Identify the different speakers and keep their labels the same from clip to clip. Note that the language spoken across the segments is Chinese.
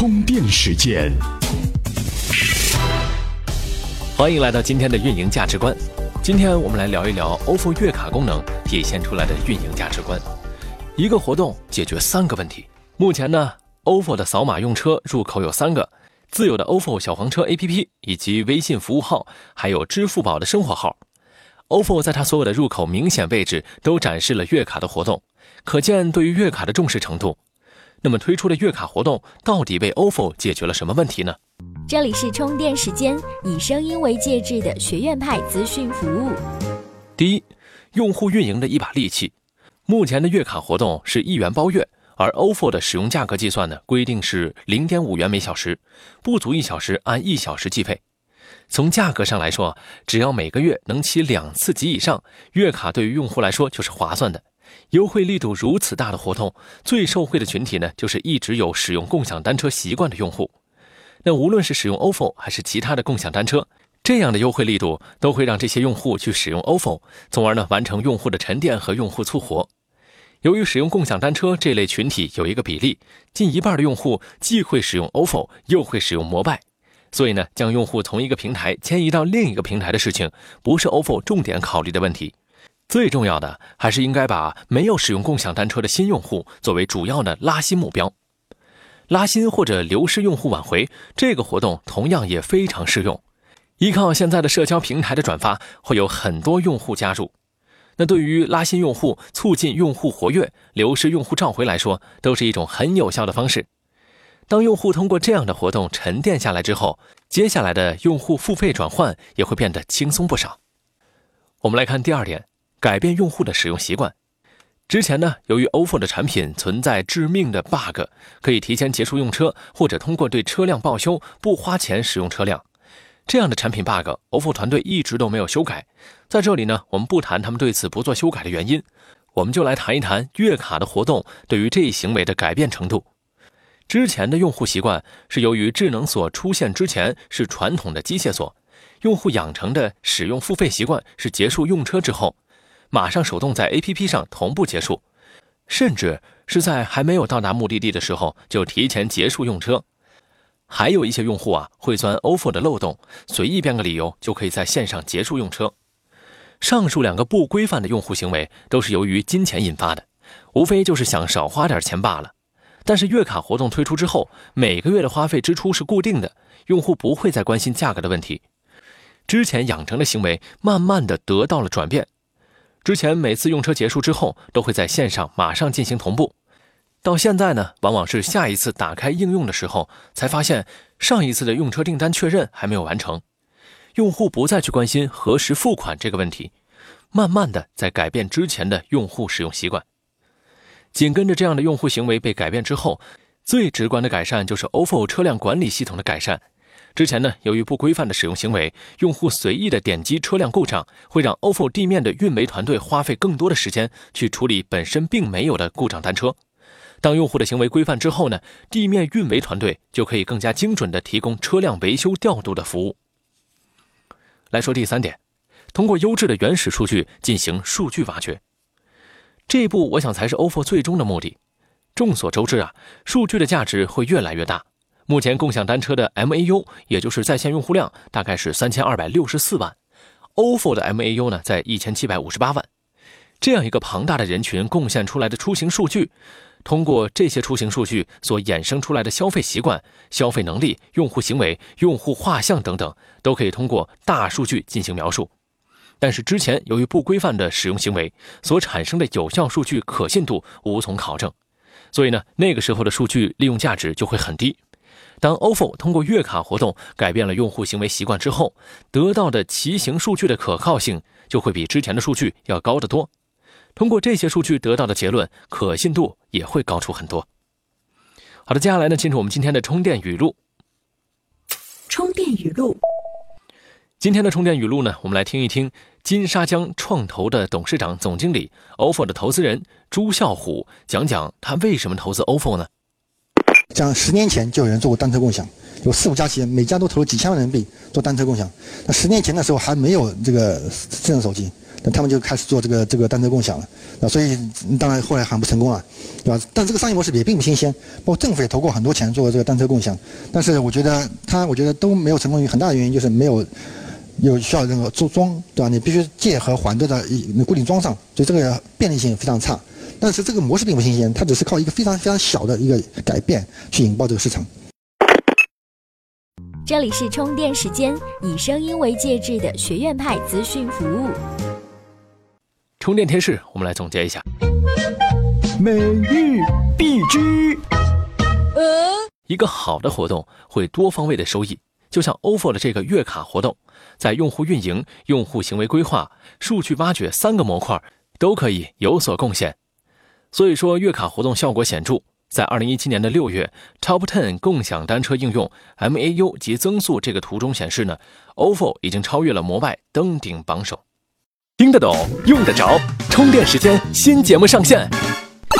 Speaker 1: 充电时间，
Speaker 2: 欢迎来到今天的运营价值观。今天我们来聊一聊 OFO 月卡功能体现出来的运营价值观。一个活动解决三个问题。目前呢，OFO 的扫码用车入口有三个：自有的 OFO 小黄车 APP，以及微信服务号，还有支付宝的生活号。OFO 在它所有的入口明显位置都展示了月卡的活动，可见对于月卡的重视程度。那么推出的月卡活动到底为 OFO 解决了什么问题呢？
Speaker 3: 这里是充电时间，以声音为介质的学院派资讯服务。
Speaker 2: 第一，用户运营的一把利器。目前的月卡活动是一元包月，而 OFO 的使用价格计算呢，规定是零点五元每小时，不足一小时按一小时计费。从价格上来说，只要每个月能骑两次及以上，月卡对于用户来说就是划算的。优惠力度如此大的活动，最受惠的群体呢，就是一直有使用共享单车习惯的用户。那无论是使用 OFO 还是其他的共享单车，这样的优惠力度都会让这些用户去使用 OFO，从而呢完成用户的沉淀和用户促活。由于使用共享单车这类群体有一个比例，近一半的用户既会使用 OFO，又会使用摩拜，所以呢，将用户从一个平台迁移到另一个平台的事情，不是 OFO 重点考虑的问题。最重要的还是应该把没有使用共享单车的新用户作为主要的拉新目标，拉新或者流失用户挽回这个活动同样也非常适用。依靠现在的社交平台的转发，会有很多用户加入。那对于拉新用户、促进用户活跃、流失用户召回来说，都是一种很有效的方式。当用户通过这样的活动沉淀下来之后，接下来的用户付费转换也会变得轻松不少。我们来看第二点。改变用户的使用习惯。之前呢，由于 OFO 的产品存在致命的 bug，可以提前结束用车，或者通过对车辆报修不花钱使用车辆。这样的产品 bug，OFO 团队一直都没有修改。在这里呢，我们不谈他们对此不做修改的原因，我们就来谈一谈月卡的活动对于这一行为的改变程度。之前的用户习惯是由于智能锁出现之前是传统的机械锁，用户养成的使用付费习惯是结束用车之后。马上手动在 APP 上同步结束，甚至是在还没有到达目的地的时候就提前结束用车。还有一些用户啊，会钻 OFO 的漏洞，随意编个理由就可以在线上结束用车。上述两个不规范的用户行为都是由于金钱引发的，无非就是想少花点钱罢了。但是月卡活动推出之后，每个月的花费支出是固定的，用户不会再关心价格的问题。之前养成的行为慢慢的得到了转变。之前每次用车结束之后，都会在线上马上进行同步。到现在呢，往往是下一次打开应用的时候，才发现上一次的用车订单确认还没有完成。用户不再去关心何时付款这个问题，慢慢的在改变之前的用户使用习惯。紧跟着这样的用户行为被改变之后，最直观的改善就是 OFO 车辆管理系统的改善。之前呢，由于不规范的使用行为，用户随意的点击车辆故障，会让 OFO 地面的运维团队花费更多的时间去处理本身并没有的故障单车。当用户的行为规范之后呢，地面运维团队就可以更加精准的提供车辆维修调度的服务。来说第三点，通过优质的原始数据进行数据挖掘，这一步我想才是 OFO 最终的目的。众所周知啊，数据的价值会越来越大。目前共享单车的 MAU，也就是在线用户量，大概是三千二百六十四万，OFO 的 MAU 呢在一千七百五十八万。这样一个庞大的人群贡献出来的出行数据，通过这些出行数据所衍生出来的消费习惯、消费能力、用户行为、用户画像等等，都可以通过大数据进行描述。但是之前由于不规范的使用行为所产生的有效数据可信度无从考证，所以呢，那个时候的数据利用价值就会很低。当 OFO 通过月卡活动改变了用户行为习惯之后，得到的骑行数据的可靠性就会比之前的数据要高得多。通过这些数据得到的结论，可信度也会高出很多。好的，接下来呢，进入我们今天的充电语录。
Speaker 3: 充电语录。
Speaker 2: 今天的充电语录呢，我们来听一听金沙江创投的董事长、总经理，OFO 的投资人朱啸虎讲讲他为什么投资 OFO 呢？
Speaker 4: 像十年前就有人做过单车共享，有四五家企业，每家都投了几千万人民币做单车共享。那十年前的时候还没有这个智能手机，那他们就开始做这个这个单车共享了。那所以当然后来很不成功了，对吧？但这个商业模式也并不新鲜，包括政府也投过很多钱做这个单车共享，但是我觉得它我觉得都没有成功，很大的原因就是没有有需要任何装装，对吧？你必须借和还都在一固定装上，所以这个便利性非常差。但是这个模式并不新鲜，它只是靠一个非常非常小的一个改变去引爆这个市场。
Speaker 3: 这里是充电时间，以声音为介质的学院派资讯服务。
Speaker 2: 充电贴士，我们来总结一下：
Speaker 1: 美玉必知。
Speaker 2: 一个好的活动会多方位的收益，就像 ofo 的这个月卡活动，在用户运营、用户行为规划、数据挖掘三个模块都可以有所贡献。所以说，月卡活动效果显著。在二零一七年的六月，Top Ten 共享单车应用 MAU 及增速这个图中显示呢，ofo 已经超越了摩拜，登顶榜首。听得懂，用得着，充电时间新节目上线。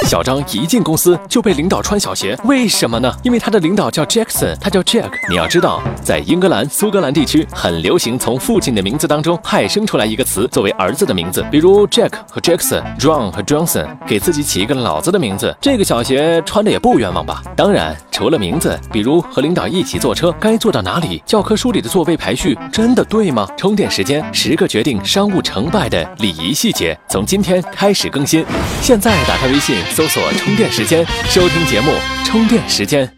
Speaker 2: 小张一进公司就被领导穿小鞋，为什么呢？因为他的领导叫 Jackson，他叫 Jack。你要知道，在英格兰、苏格兰地区很流行从父亲的名字当中派生出来一个词作为儿子的名字，比如 Jack 和 Jackson，John 和 Johnson，给自己起一个老子的名字。这个小鞋穿的也不冤枉吧？当然，除了名字，比如和领导一起坐车该坐到哪里，教科书里的座位排序真的对吗？充电时间，十个决定商务成败的礼仪细节，从今天开始更新。现在打开微信。搜索充电时间，收听节目充电时间。